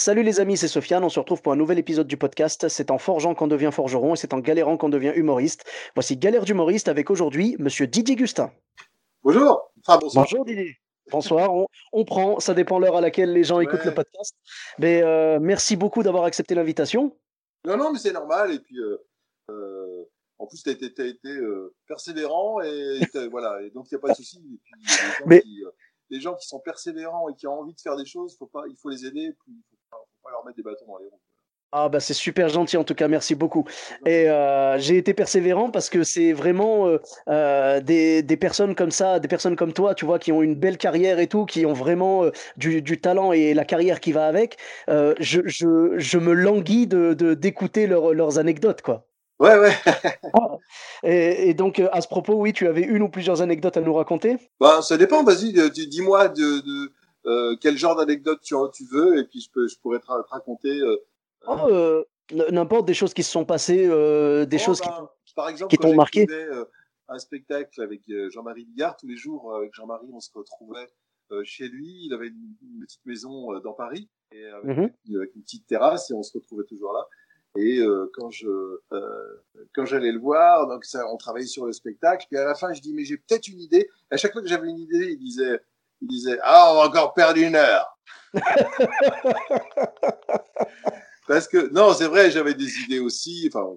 Salut les amis, c'est Sofiane. On se retrouve pour un nouvel épisode du podcast. C'est en forgeant qu'on devient forgeron et c'est en galérant qu'on devient humoriste. Voici Galère d'humoriste avec aujourd'hui Monsieur Didier Gustin. Bonjour. Enfin, bonsoir. Bonjour Didier. Bonsoir, on, on prend, ça dépend l'heure à laquelle les gens écoutent le podcast. Mais euh, merci beaucoup d'avoir accepté l'invitation. Non, non, mais c'est normal. Et puis, euh, euh, en plus, tu as été, t'as été persévérant et voilà. Et donc, il n'y a pas de souci. Et puis, les gens, Mais- qui, les gens qui sont persévérants et qui ont envie de faire des choses, faut pas, il faut les aider. Puis, pas, leur mettre des bâtons dans les roues. Ah bah c'est super gentil en tout cas, merci beaucoup. Et euh, j'ai été persévérant parce que c'est vraiment euh, euh, des, des personnes comme ça, des personnes comme toi, tu vois, qui ont une belle carrière et tout, qui ont vraiment du, du talent et la carrière qui va avec. je, je, je me languis de de- d'écouter leurs leurs anecdotes, quoi. Ouais, ouais. Et, et donc à ce propos, oui, tu avais une ou plusieurs anecdotes à nous raconter? Bah, ça dépend. Vas-y, dis-moi de, de euh, quel genre d'anecdote tu, tu veux, et puis je peux, je pourrais te, ra- te raconter. euh, Oh, euh, n'importe des choses qui se sont passées, des Oh, choses qui. ben, par exemple, qui t'ont marqué un spectacle avec Jean-Marie Bigard, tous les jours, avec Jean-Marie, on se retrouvait chez lui. Il avait une, une petite maison dans Paris, et avec, Mhm. une, avec une petite terrasse, et on se retrouvait toujours là. Et euh, quand je euh, quand j'allais le voir, donc ça, on travaillait sur le spectacle. Puis à la fin, je dis mais j'ai peut-être une idée. À chaque fois que j'avais une idée, il disait il disait ah on va encore perdre une heure. Parce que non, c'est vrai, j'avais des idées aussi. Enfin,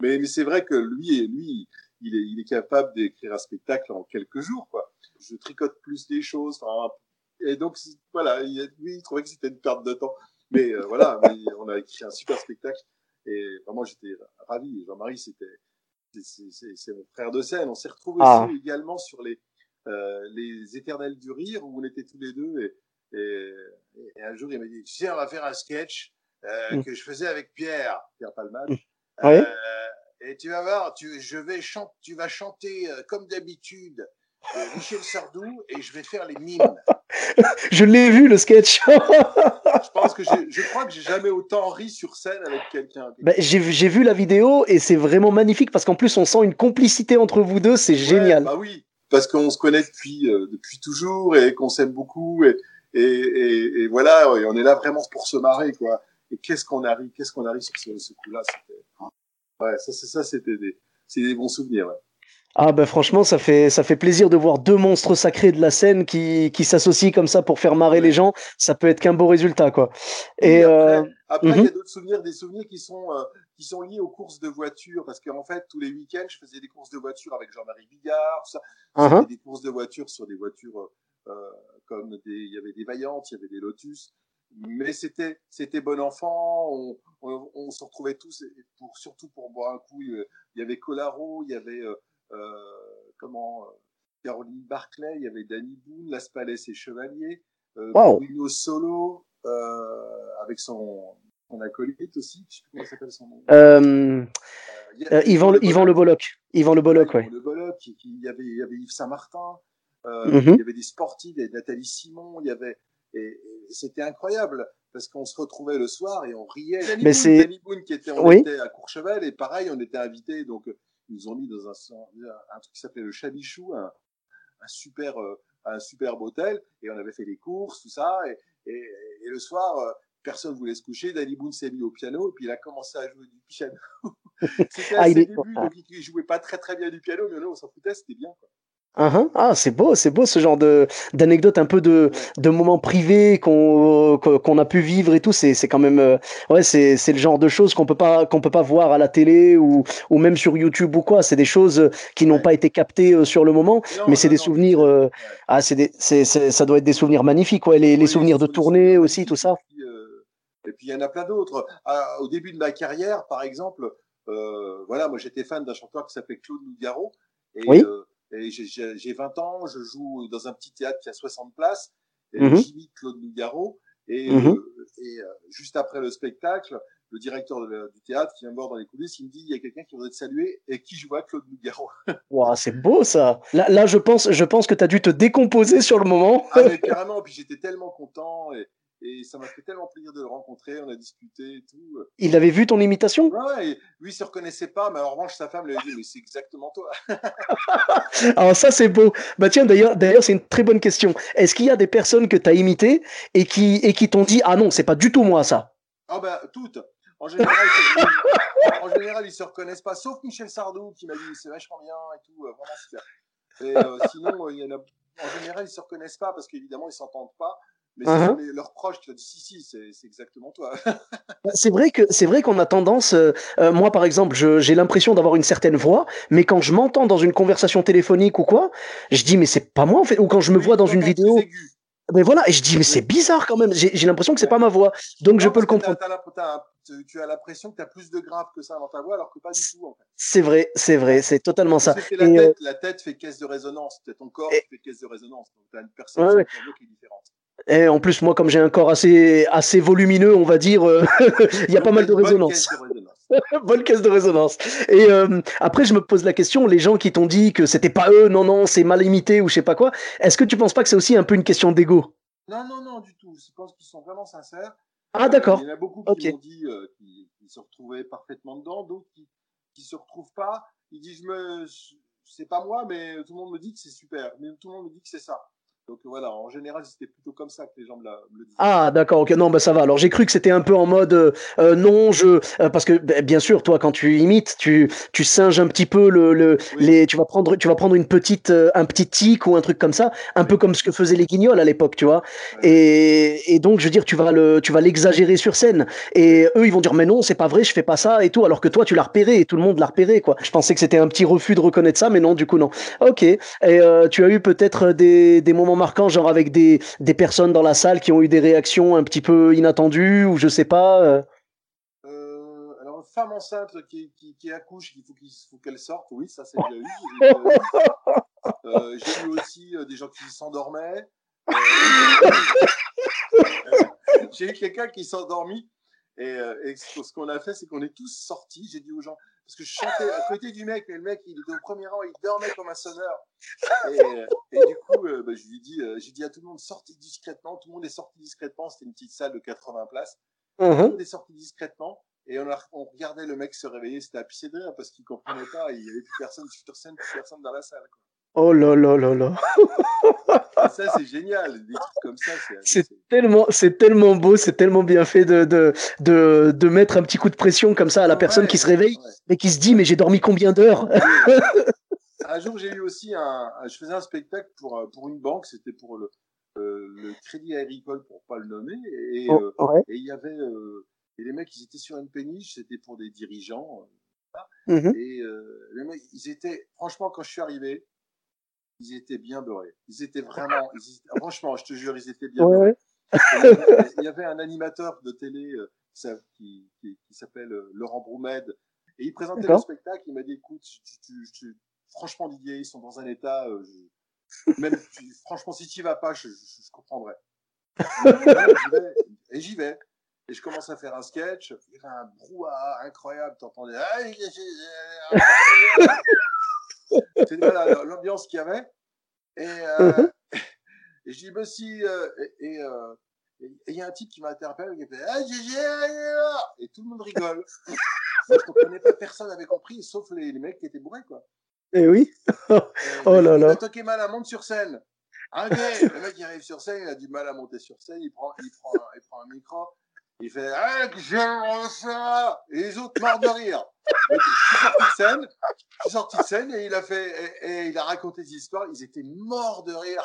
mais mais c'est vrai que lui, lui, il est, il est capable d'écrire un spectacle en quelques jours, quoi. Je tricote plus les choses. Enfin, et donc voilà, il, lui, il trouvait que c'était une perte de temps. Mais euh, voilà, mais on a écrit un super spectacle et vraiment j'étais ravi. Jean-Marie, c'était c'est- mon frère de scène. On s'est retrouvés Ah. aussi également sur les euh, les éternels du rire où on était tous les deux et, et, et un jour il m'a dit tu sais on va faire un sketch euh, Mm. que je faisais avec Pierre Pierre Palmade Mm. Ouais. Euh, et tu vas voir tu je vais chanter tu vas chanter euh, comme d'habitude Michel Sardou et je vais faire les mimes Je l'ai vu le sketch. je pense que j'ai- je crois que j'ai jamais autant ri sur scène avec quelqu'un Ben, j'ai vu- j'ai vu la vidéo et c'est vraiment magnifique parce qu'en plus on sent une complicité entre vous deux, c'est Ouais, génial. bah oui, parce qu'on se connaît depuis euh, depuis toujours et qu'on s'aime beaucoup et, et, et, et voilà, et on est là vraiment pour se marrer quoi. Et qu'est-ce qu'on a ri, qu'est-ce qu'on a ri sur ce, ce coup-là, c'était ouais, ça c'est ça c'était des c'est des bons souvenirs. Ouais. Ah ben franchement ça fait ça fait plaisir de voir deux monstres sacrés de la scène qui qui s'associent comme ça pour faire marrer les gens. Ça peut être qu'un beau résultat quoi. Et Et euh, après, après, il mhm. y a d'autres souvenirs, des souvenirs qui sont euh, qui sont liés aux courses de voitures, parce qu'en fait tous les week-ends je faisais des courses de voitures avec Jean-Marie Bigard, ça. uh-huh. C'était des courses de voitures sur des voitures euh, comme des, il y avait des Vaillantes, il y avait des Lotus, mais c'était c'était bon enfant. On, on, on se retrouvait tous pour surtout pour boire un coup. Il y avait Colaro, il y avait euh, euh, comment euh, Caroline Barclay, il y avait Danny Boone, Las Palais et Chevalier, euh, Wow. Bruno Solo euh, avec son son acolyte aussi, je sais plus comment il s'appelle son nom. Euh, Euh, euh, Yvan le- Yvan Le Bolloc. Yvan Le Bolloc ouais. Le Bolloc, il y avait, il y avait Yves Saint-Martin, euh, Mhm. il y avait des sportifs, il y avait Nathalie Simon, il y avait, et, et c'était incroyable parce qu'on se retrouvait le soir et on riait. Danny Mais Boone, c'est- Danny Boone qui était, on Oui. était à Courchevel et pareil, on était invités, donc ils nous ont mis dans un, un truc qui s'appelait le Chabichou, un, un super, euh, un superbe hôtel et on avait fait les courses, tout ça et, et, et le soir. Personne voulait se coucher. Danny Boone s'est mis au piano et puis il a commencé à jouer du piano. c'était à Ah, ses il est- débuts, donc il jouait pas très très bien du piano, mais nous on s'en foutait, c'était bien. Quoi. Uh-huh. Ah, c'est beau, c'est beau ce genre de d'anecdotes un peu de, de moments privés qu'on qu'on a pu vivre et tout. C'est c'est quand même euh, ouais, c'est c'est le genre de choses qu'on peut pas qu'on peut pas voir à la télé ou ou même sur YouTube ou quoi. C'est des choses qui n'ont Ouais. pas été captées euh, sur le moment, Non, mais c'est des non, souvenirs. euh, ah, c'est des c'est ça doit être des souvenirs magnifiques, ouais. Les les souvenirs de tournée aussi, tout ça. Et puis, il y en a plein d'autres. Ah, au début de ma carrière, par exemple, euh, voilà, moi j'étais fan d'un chanteur qui s'appelait Claude Nougaro. Et, Oui. euh, et j'ai- j'ai j'ai 20 ans, je joue dans un petit théâtre qui a 60 places. Et j'imite Claude Nougaro. Et, Mhm. euh, et euh, juste après le spectacle, le directeur de du théâtre vient me voir dans les coulisses, il me dit il y a quelqu'un qui voudrait te saluer et qui je vois Claude Nougaro. Ouah, c'est beau ça. Là, là, je pense, je pense que tu as dû te décomposer sur le moment. Ah mais carrément, puis j'étais tellement content et, et ça m'a fait tellement plaisir de le rencontrer, on a discuté et tout. Il avait vu ton imitation? Ouais, et lui il se reconnaissait pas, mais en revanche sa femme lui a dit mais c'est exactement toi. Alors ça c'est beau. Bah tiens d'ailleurs d'ailleurs c'est une très bonne question. Est-ce qu'il y a des personnes que tu as imitées et qui et qui t'ont dit ah non c'est pas du tout moi ça. Ah bah toutes. En général, en général, ils se reconnaissent pas, sauf Michel Sardou qui m'a dit c'est vachement bien et tout, euh, vraiment super. Et euh, sinon, euh, il y en a. En général, ils se reconnaissent pas parce qu'évidemment, ils s'entendent pas. Mais sont les- leurs proches ont dit si si, c'est c'est exactement toi. Bah, C'est vrai que c'est vrai qu'on a tendance. euh, euh, moi par exemple je- j'ai l'impression d'avoir une certaine voix, mais quand je m'entends dans une conversation téléphonique ou quoi, je dis mais c'est pas moi en fait. Ou quand je me vois dans une vidéo, mais voilà et je dis mais c'est bizarre quand même. J'ai j'ai l'impression que c'est pas ma voix. Donc je peux le comprendre. tu- as l'impression que tu as plus de graves que ça dans ta voix, alors que pas du tout en fait. C'est vrai c'est vrai c'est totalement ça. La euh, tête, la tête fait caisse de résonance, ton corps Et- fait caisse de résonance. Donc tu as une perception Ouais, ouais. qui est différente. Et en plus, moi, comme j'ai un corps assez, assez volumineux, on va dire, euh, il y a pas mal de résonance. caisse de résonance. Bonne caisse de résonance. Et euh, après, je me pose la question, les gens qui t'ont dit que c'était pas eux, non, non, c'est mal imité ou je sais pas quoi, est-ce que tu penses pas que c'est aussi un peu une question d'ego? Non, non, non, du tout. Je pense qu'ils sont vraiment sincères. Ah, d'accord. Il y en a beaucoup qui Ok. m'ont dit euh, qu'ils se retrouvaient parfaitement dedans, d'autres qui qui se retrouvent pas. Ils disent je me, c'est pas moi, mais tout le monde me dit que c'est super, mais tout le monde me dit que c'est ça. Donc voilà, en général, c'était plutôt comme ça que les gens me, la- me le disaient. Ah, d'accord, ok, non, bah ça va. Alors j'ai cru que c'était un peu en mode euh, euh, non, je. euh, parce que bah, bien sûr, toi, quand tu imites, tu, tu singes un petit peu le. le Oui. les, tu, vas prendre, tu vas prendre une petite, euh, un petit tic ou un truc comme ça, un peu comme ce que faisaient les guignols à l'époque, tu vois. Et, et donc, je veux dire, tu vas le, tu vas l'exagérer sur scène. Et eux, ils vont dire, mais non, c'est pas vrai, je fais pas ça et tout. Alors que toi, tu l'as repéré et tout le monde l'a repéré, quoi. Je pensais que c'était un petit refus de reconnaître ça, mais non, du coup, non. Ok. Et euh, tu as eu peut-être des, des moments marquants, genre avec des, des personnes dans la salle qui ont eu des réactions un petit peu inattendues ou je sais pas. euh. Euh, alors, une femme enceinte qui, qui, qui accouche, il faut qu'il faut qu'elle sorte, oui, ça c'est déjà eu. J'ai eu. Euh, j'ai eu aussi euh, des gens qui s'endormaient. Euh, j'ai eu quelqu'un qui s'est endormi. Et, ce qu'on a fait, c'est qu'on est tous sortis. J'ai dit aux gens, parce que je chantais à côté du mec, mais le mec, il était au premier rang, il dormait comme un sonneur. Et, euh, et du coup, euh, bah, je lui dit, euh, j'ai dit à tout le monde, sortez discrètement. Tout le monde est sorti discrètement. C'était une petite salle de 80 places. Tout le Mhm. monde est sorti discrètement. Et on, a- on regardait le mec se réveiller, c'était à pisser de rire parce qu'il comprenait pas, il y avait plus personne sur scène, plus personne dans la salle. Quoi. Oh là là là là. Et ça, c'est génial, des trucs comme ça. c'est- tellement, c'est tellement beau, c'est tellement bien fait de, de, de, de mettre un petit coup de pression comme ça à la personne qui se réveille, ouais. mais qui se dit, mais j'ai dormi combien d'heures Un jour, j'ai eu aussi un, je faisais un spectacle pour, euh, pour une banque, c'était pour le, euh, le Crédit Agricole, pour pas le nommer, et, Oh, euh, ouais. et il y avait, euh, et les mecs, ils étaient sur une péniche, c'était pour des dirigeants, Mhm. et les mecs, ils étaient, franchement, quand je suis arrivé, ils étaient bien beurrés. Ils étaient vraiment, ils étaient- franchement, je te jure, ils étaient bien Ouais, beurrés. ouais. Il y avait- un animateur de télé euh, qui, qui, qui s'appelle euh, Laurent Broumed, et il présentait le spectacle. Il m'a dit "Écoute, tu, tu- tu- franchement Didier, ils sont dans un état, euh, je- même tu- franchement si tu y vas pas, je, je, je comprendrais." Ouais, j'y vais. Et j'y vais. Et je commence à faire un sketch. Il y avait un brouhaha incroyable. T'entendais. Ah, C'est voilà, l'ambiance qu'il y avait. Et, euh, et je dis, bah si. euh, et euh, et il y a un type qui m'interpelle qui fait Ah, Gégé, Et tout le monde rigole. Je comprenais pas, personne n'avait compris, sauf les, les mecs qui étaient bourrés, quoi. Eh oui. Et Oh là il là. a toqué mal à monte sur scène. Ok, le mec il arrive sur scène, il a du mal à monter sur scène, il prend, il prend, il prend un micro, il fait Ah, j'aime ça Et les autres morts de rire. Donc, je suis sorti de scène, je suis sorti de scène et il a fait, et, et il a raconté des histoires, ils étaient morts de rire.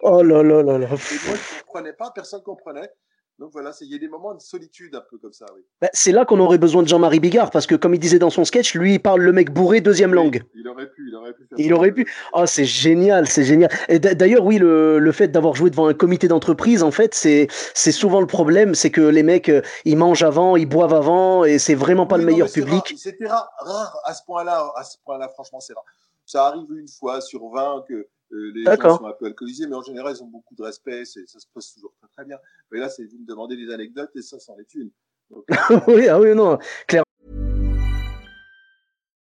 Oh là là là là. Et moi je comprenais pas, personne comprenait. Donc voilà, c'est- il y a des moments de solitude un peu comme ça, oui. Ben, c'est là qu'on aurait besoin de Jean-Marie Bigard, parce que comme il disait dans son sketch, lui, il parle le mec bourré deuxième langue. Il aurait pu, il aurait pu faire Il ça. aurait pu. Oh, c'est génial, c'est génial. Et d'a- d'ailleurs, oui, le, le fait d'avoir joué devant un comité d'entreprise, en fait, c'est c'est souvent le problème, c'est que les mecs, euh, ils mangent avant, ils boivent avant, et c'est vraiment pas Oui, le non, meilleur public. C'était rare, rare à ce point-là, à ce point-là, franchement, c'est rare. Ça arrive une fois sur 20 que Euh, les gens sont un peu alcoolisés, mais en général, ils ont beaucoup de respect, ça se passe toujours très très bien. Mais là, c'est vous me demandez des anecdotes et ça, c'en est une. Donc, oui, ah oui, non, clairement.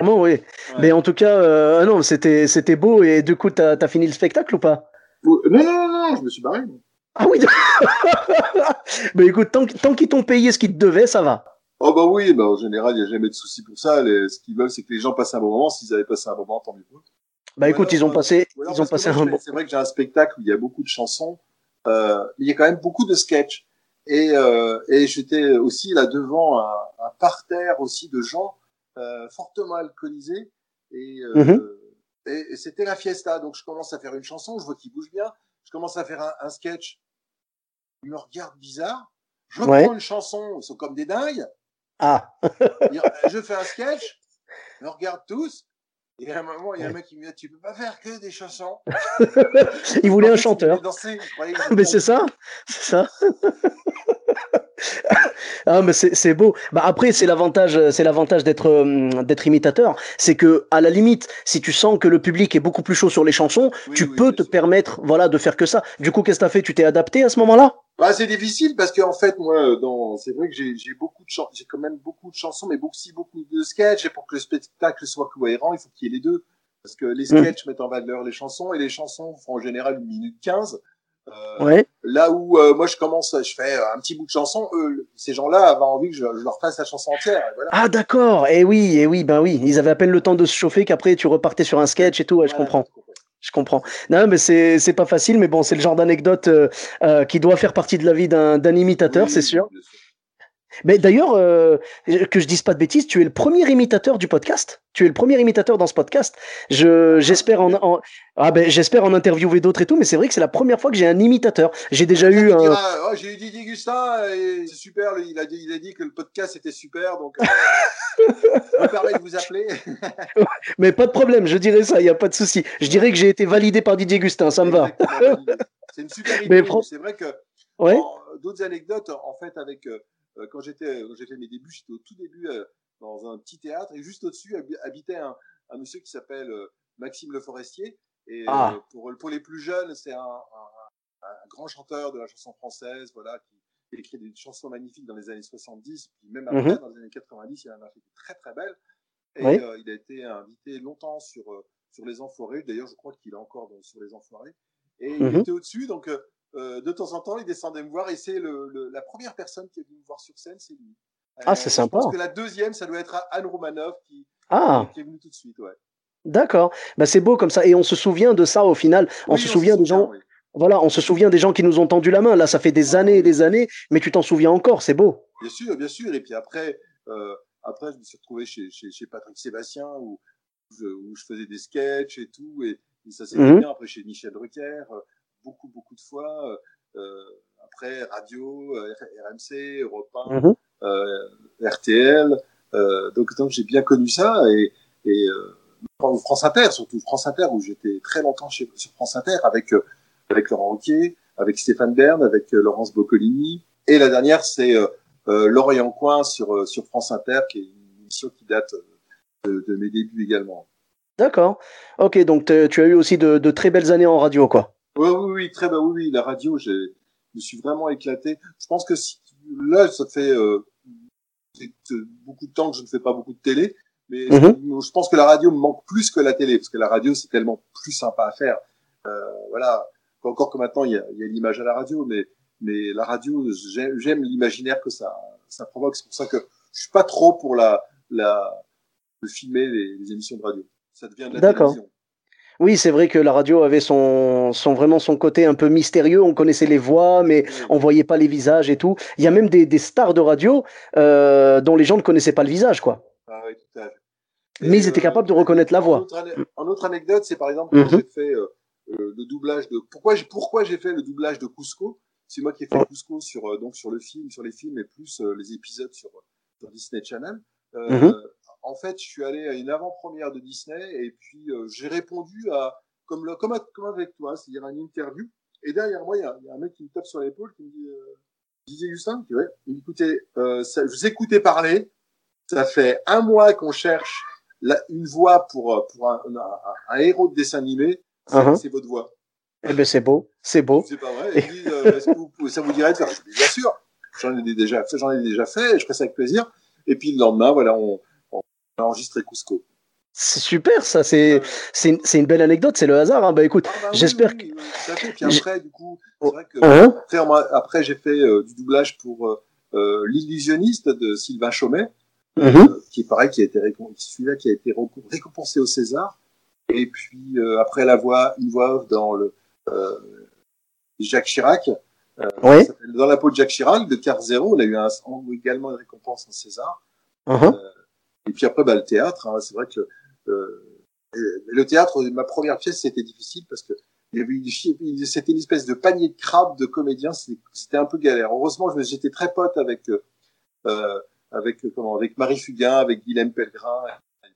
Oui. Ouais. Mais en tout cas, euh, non, c'était, c'était beau. Et du coup, t'as, as fini le spectacle ou pas? Non, non, non, non, je me suis barré. Ah oui Mais écoute, tant, tant qu'ils t'ont payé ce qu'ils te devaient, ça va. Oh bah oui, bah en général, il n'y a jamais de souci pour ça. Les, ce qu'ils veulent, c'est que les gens passent un bon moment. S'ils avaient passé un bon moment, tant mieux pour. Bah écoute, ils ont passé, ils ont passé un bon. C'est vrai que j'ai un spectacle où il y a beaucoup de chansons, euh, il y a quand même beaucoup de sketchs. Et, euh, et j'étais aussi là devant un, un, parterre aussi de gens euh, fortement alcoolisés. Et, euh, mm-hmm. et, et c'était la fiesta. Donc je commence à faire une chanson, je vois qu'il bouge bien. Je commence à faire un, un sketch. Il me regarde bizarre. Je ouais. une chanson, ils sont comme des dingues. Ah. je fais un sketch, on regarde tous. Et à un moment, il y a un mec qui me dit Tu peux pas faire que des chansons. il voulait un chanteur. Danser, mais c'est ça, c'est ça. Ah mais c'est beau. Bah après c'est l'avantage c'est l'avantage d'être euh, d'être imitateur, c'est que à la limite si tu sens que le public est beaucoup plus chaud sur les chansons, oui, tu oui, peux te sûr. permettre voilà de faire que ça. Du coup qu'est-ce que t'as fait? Tu t'es adapté à ce moment-là? Bah, c'est difficile parce qu'en fait moi dans c'est vrai que j'ai beaucoup de chansons j'ai quand même beaucoup de chansons mais aussi beaucoup de sketchs et pour que le spectacle soit cohérent il faut qu'il y ait les deux parce que les sketchs mmh. mettent en valeur les chansons et les chansons font en général une minute quinze euh, ouais. Là où euh, moi je commence, je fais un petit bout de chanson, eux, ces gens-là avaient envie que je, je, leur fasse la chanson entière. Voilà. Ah d'accord, et eh oui, et eh oui, ben oui, ils avaient à peine le temps de se chauffer qu'après tu repartais sur un sketch et tout, ouais, voilà, je comprends. Je comprends. Non, mais c'est c'est pas facile, mais bon, c'est le genre d'anecdote euh, euh, qui doit faire partie de la vie d'un d'un imitateur, oui, c'est sûr. sûr. Mais d'ailleurs, euh, que je dise pas de bêtises, tu es le premier imitateur du podcast. Tu es le premier imitateur dans ce podcast. Je j'espère en, en, ah ben j'espère en interviewer d'autres et tout, mais c'est vrai que c'est la première fois que j'ai un imitateur. J'ai déjà eu un. Oh, j'ai eu Didier Gustin, c'est super. Il a dit il a dit que le podcast était super, donc. Euh, je me permets de vous appeler. mais pas de problème, je dirais ça, il y a pas de souci. Je dirais que j'ai été validé par Didier Gustin, ça me va. c'est une super idée. C'est vrai que. Ouais. D'autres anecdotes en fait avec. Euh, quand j'étais quand j'ai fait mes débuts, j'étais au tout début euh, dans un petit théâtre et juste au-dessus habitait un, un, monsieur qui s'appelle euh, Maxime Le Forestier. Et ah. euh, pour, pour les plus jeunes, c'est un, un, un, grand chanteur de la chanson française, voilà, qui, qui écrit des chansons magnifiques dans les années 70, puis même après, -hmm. dans les années 90, il en a fait des très très belles. Et oui. euh, il a été invité longtemps sur, sur Les Enfoirés. D'ailleurs, je crois qu'il est encore dans, sur Les Enfoirés. Et il était au-dessus, donc euh, de temps en temps, il descendait me voir et c'est le, le, la première personne qui est venue me voir sur scène, c'est lui. Ah, c'est euh, sympa. Je pense que la deuxième, ça doit être Anne Romanoff qui, ah. qui est venue tout de suite, ouais. D'accord. Bah, c'est beau comme ça. Et on se souvient de ça au final. On oui, se on souvient se des gens. oui. Voilà, on se souvient des gens qui nous ont tendu la main. Là, ça fait des années et des années, mais tu t'en souviens encore. C'est beau. Bien sûr, bien sûr. Et puis après, euh, après, je me suis retrouvé chez, chez, chez Patrick Sébastien où je, où je faisais des sketchs et tout. Et, et ça s'est mmh. bien. Après, chez Michel Drucker, euh, beaucoup, beaucoup de fois. Euh, après radio, euh, RMC, Europe 1, mmh. RTL. Euh, donc donc j'ai bien connu ça et, et France Inter surtout France Inter où j'étais très longtemps chez, sur France Inter avec avec Laurent Ruquier, avec Stéphane Bern, avec Laurence Boccolini et la dernière c'est L'Orient Coin sur sur France Inter qui est une émission qui date de, de mes débuts également. D'accord. Ok, donc tu as eu aussi de, de, très belles années en radio, quoi. Oui, oui, oui, très bien. Oui, oui, la radio, je me suis vraiment éclaté. Je pense que si, là, ça fait euh, beaucoup de temps que je ne fais pas beaucoup de télé, mais -hmm. je pense que la radio me manque plus que la télé, parce que la radio, c'est tellement plus sympa à faire. Euh, voilà. Encore que maintenant, il y a, il y a l'image à la radio, mais, mais la radio, j'aime l'imaginaire que ça, ça provoque. C'est pour ça que je suis pas trop pour la, la, de filmer les, les émissions de radio. Ça devient de la télévision. Oui, c'est vrai que la radio avait son, son, vraiment son côté un peu mystérieux. On connaissait les voix, mais on voyait pas les visages et tout. Il y a même des, des stars de radio euh, dont les gens ne connaissaient pas le visage, quoi. Ah oui, tout à fait. Mais ils étaient capables de reconnaître la voix. En autre, anecdote, c'est par exemple quand mhm. j'ai fait le doublage de pourquoi j'ai pourquoi j'ai fait le doublage de Cusco? C'est moi qui ai fait Cusco sur donc sur le film, sur les films et plus les épisodes sur, sur Disney Channel. Mhm. En fait, je suis allé à une avant-première de Disney et puis j'ai répondu à comme, le, comme, comme avec toi, c'est-à-dire une interview. Et derrière moi, il y, a, un mec qui me tape sur l'épaule qui me dit, euh, Didier Justin, écoutez, euh, ça, je vous écoutez parler, ça fait un mois qu'on cherche la, une voix pour, euh, pour un, un, héros de dessin animé, c'est uh-huh. votre voix. Eh ben c'est beau, c'est beau. C'est pas vrai. Il dit, euh, est-ce que vous, ça vous dirait de faire Bien sûr, j'en ai déjà fait, j'en ai déjà fait, je ferai ça avec plaisir. Et puis le lendemain, voilà, on a enregistré Cusco. C'est super, ça. C'est c'est une, une, belle anecdote. C'est le hasard. Hein. Bah écoute, ah, bah j'espère que. Puis après, du coup, c'est vrai que uh-huh. après, après j'ai fait euh, du doublage pour euh, euh, l'illusionniste de Sylvain Chaumet, uh-huh. qui est pareil, qui a été celui-là qui a été récompensé au César. Et puis après la voix, une voix dans le Jacques Chirac. oui. Dans la peau de Jacques Chirac de Car Zéro, il a eu un, également une récompense au César. Uh-huh. Puis après, bah, le théâtre, hein, c'est vrai que euh, le théâtre, ma première pièce, c'était difficile parce que c'était une espèce de panier de crabes de comédiens. C'était un peu galère. Heureusement, j'étais très pote avec euh, avec comment avec Marie Fugain, avec Guilhem Pellegrin,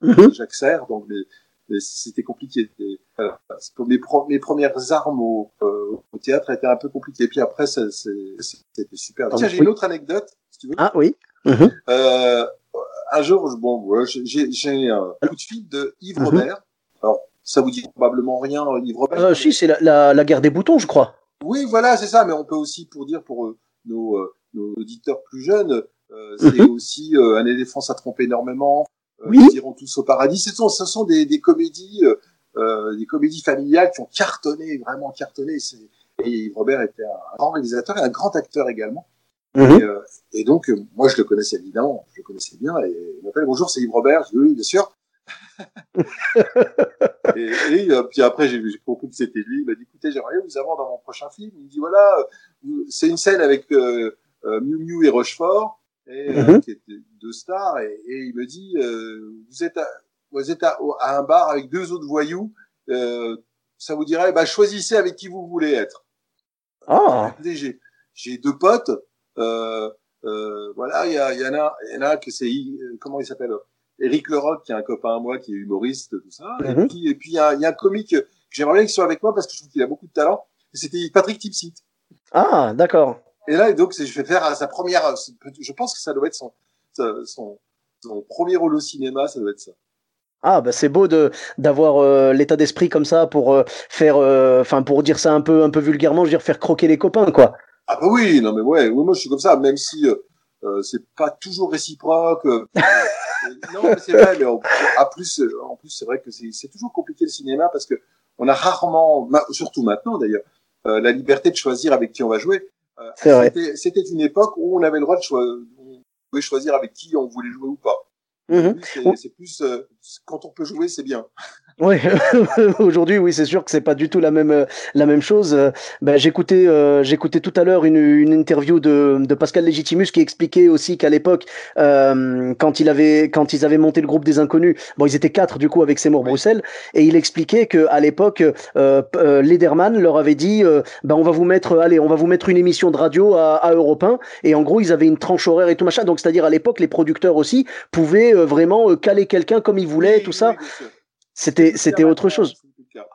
mhm. Jacques Serre. Donc c'était compliqué. Euh, mes, mes, premières armes au, euh, au, théâtre étaient un peu compliquées. Et puis après, c'était super. Tiens, j'ai une autre anecdote, si tu veux. Ah oui. Mhm. Euh, un jour, bon, j'ai un coup de fil de Yves mhm. Robert. Alors, ça vous dit probablement rien, Yves Robert. Euh, si, c'est la, la, la, guerre des boutons, je crois. Oui, voilà, c'est ça. Mais on peut aussi, pour dire pour euh, nos, euh, nos, auditeurs plus jeunes, euh, c'est mhm. aussi un éléphant ça trompe énormément. oui. Ils iront tous au paradis. Ce sont, ce sont des, des comédies, des comédies familiales qui ont cartonné, vraiment cartonné. Et Yves Robert était un grand réalisateur et un grand acteur également. Mhm. Et, et, donc, euh, moi, je le connaissais évidemment, je le connaissais bien. Et il m'appelle bonjour, c'est Yves Robert. Je dis oui, bien sûr. et, et euh, puis après, j'ai compris que c'était lui. Il m'a dit écoutez, j'aimerais vous avoir dans mon prochain film. Il me dit voilà, c'est une scène avec euh, Miu Miu et Rochefort, et, mhm. qui étaient deux stars. Et, et il me dit vous êtes, à, vous êtes à, à, un bar avec deux autres voyous. ça vous dirait bah, choisissez avec qui vous voulez être. Ah. J'ai deux potes euh, euh, voilà, il y, a, y, en a, y en a que c'est euh, comment il s'appelle Eric Leroc, qui est un copain à moi, qui est humoriste, tout ça. Et mhm. puis, et puis il y a, y a un comique que j'aimerais bien qu'il soit avec moi parce que je trouve qu'il a beaucoup de talent. C'était Patrick Tipsit. Ah, d'accord. Et là, donc, je vais faire sa première. Je pense que ça doit être son, son, son premier rôle au cinéma, ça doit être ça. Ah bah c'est beau de d'avoir euh, l'état d'esprit comme ça pour euh, faire enfin pour dire ça un peu un peu vulgairement je veux dire faire croquer les copains quoi. Ah bah oui, non mais ouais, moi je suis comme ça, même si euh, euh c'est pas toujours réciproque. Euh, non, mais c'est vrai, mais en, plus, euh, en plus c'est vrai que c'est toujours compliqué le cinéma parce que on a rarement, surtout maintenant d'ailleurs, la liberté de choisir avec qui on va jouer. C'était une époque où on avait le droit de choisir, on pouvait choisir avec qui on voulait jouer ou pas. Mmh c'est plus quand on peut jouer, c'est bien. Oui, aujourd'hui, oui, c'est sûr que c'est pas du tout la même euh, la même chose. Ben, j'écoutais euh, j'écoutais tout à l'heure une, une interview de, de Pascal Légitimus qui expliquait aussi qu'à l'époque, euh, quand il avait quand ils avaient monté le groupe des Inconnus, bon, ils étaient quatre du coup avec Seymour Bruxelles, et il expliquait que à l'époque, euh, Lederman leur avait dit, ben on va vous mettre, allez, on va vous mettre une émission de radio à, à Europe 1, et en gros ils avaient une tranche horaire et tout machin. Donc c'est-à-dire à l'époque, les producteurs aussi pouvaient vraiment caler quelqu'un comme ils voulaient, tout ça. C'était, c'était autre chose.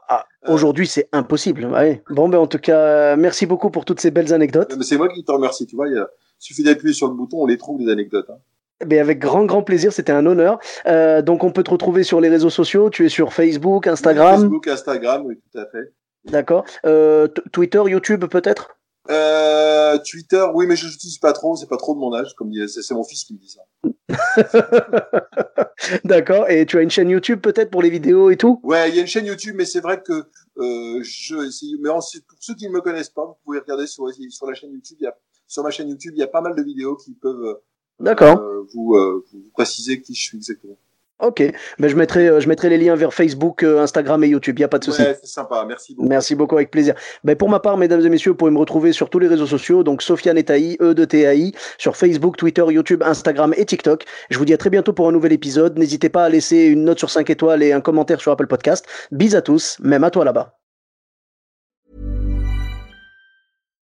Ah, euh, aujourd'hui, c'est impossible. Ouais. Bon, ben, en tout cas, merci beaucoup pour toutes ces belles anecdotes. c'est moi qui te remercie. Tu vois, il suffit d'appuyer sur le bouton, on les trouve, les anecdotes. Hein. Ben avec grand grand plaisir, c'était un honneur. Euh, donc on peut te retrouver sur les réseaux sociaux. Tu es sur Facebook, Instagram. Facebook, Instagram, oui, tout à fait. D'accord. Euh, Twitter, YouTube, peut-être? Euh, Twitter, oui, mais je n'utilise pas trop. C'est pas trop de mon âge, comme c'est mon fils qui me dit ça. D'accord. Et tu as une chaîne YouTube peut-être pour les vidéos et tout? Ouais, il y a une chaîne YouTube, mais c'est vrai que euh, je, mais pour ceux qui ne me connaissent pas, vous pouvez regarder sur, sur la chaîne YouTube. Il y a, sur ma chaîne YouTube, il y a pas mal de vidéos qui peuvent D'accord. Euh, vous, euh, vous préciser qui je suis exactement. Ok, ben, je, mettrai, euh, je mettrai les liens vers Facebook, euh, Instagram et YouTube, il n'y a pas de souci. Ouais, c'est sympa, merci beaucoup. Merci beaucoup, avec plaisir. Ben, pour ma part, mesdames et messieurs, vous pouvez me retrouver sur tous les réseaux sociaux, donc Sofiane Etaï, E de TAI, sur Facebook, Twitter, YouTube, Instagram et TikTok. Je vous dis à très bientôt pour un nouvel épisode. N'hésitez pas à laisser une note sur 5 étoiles et un commentaire sur Apple Podcast. Bis à tous, même à toi là-bas.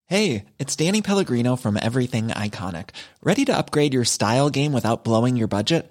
Hey, it's Danny Pellegrino from Everything Iconic. Ready to upgrade your style game without blowing your budget?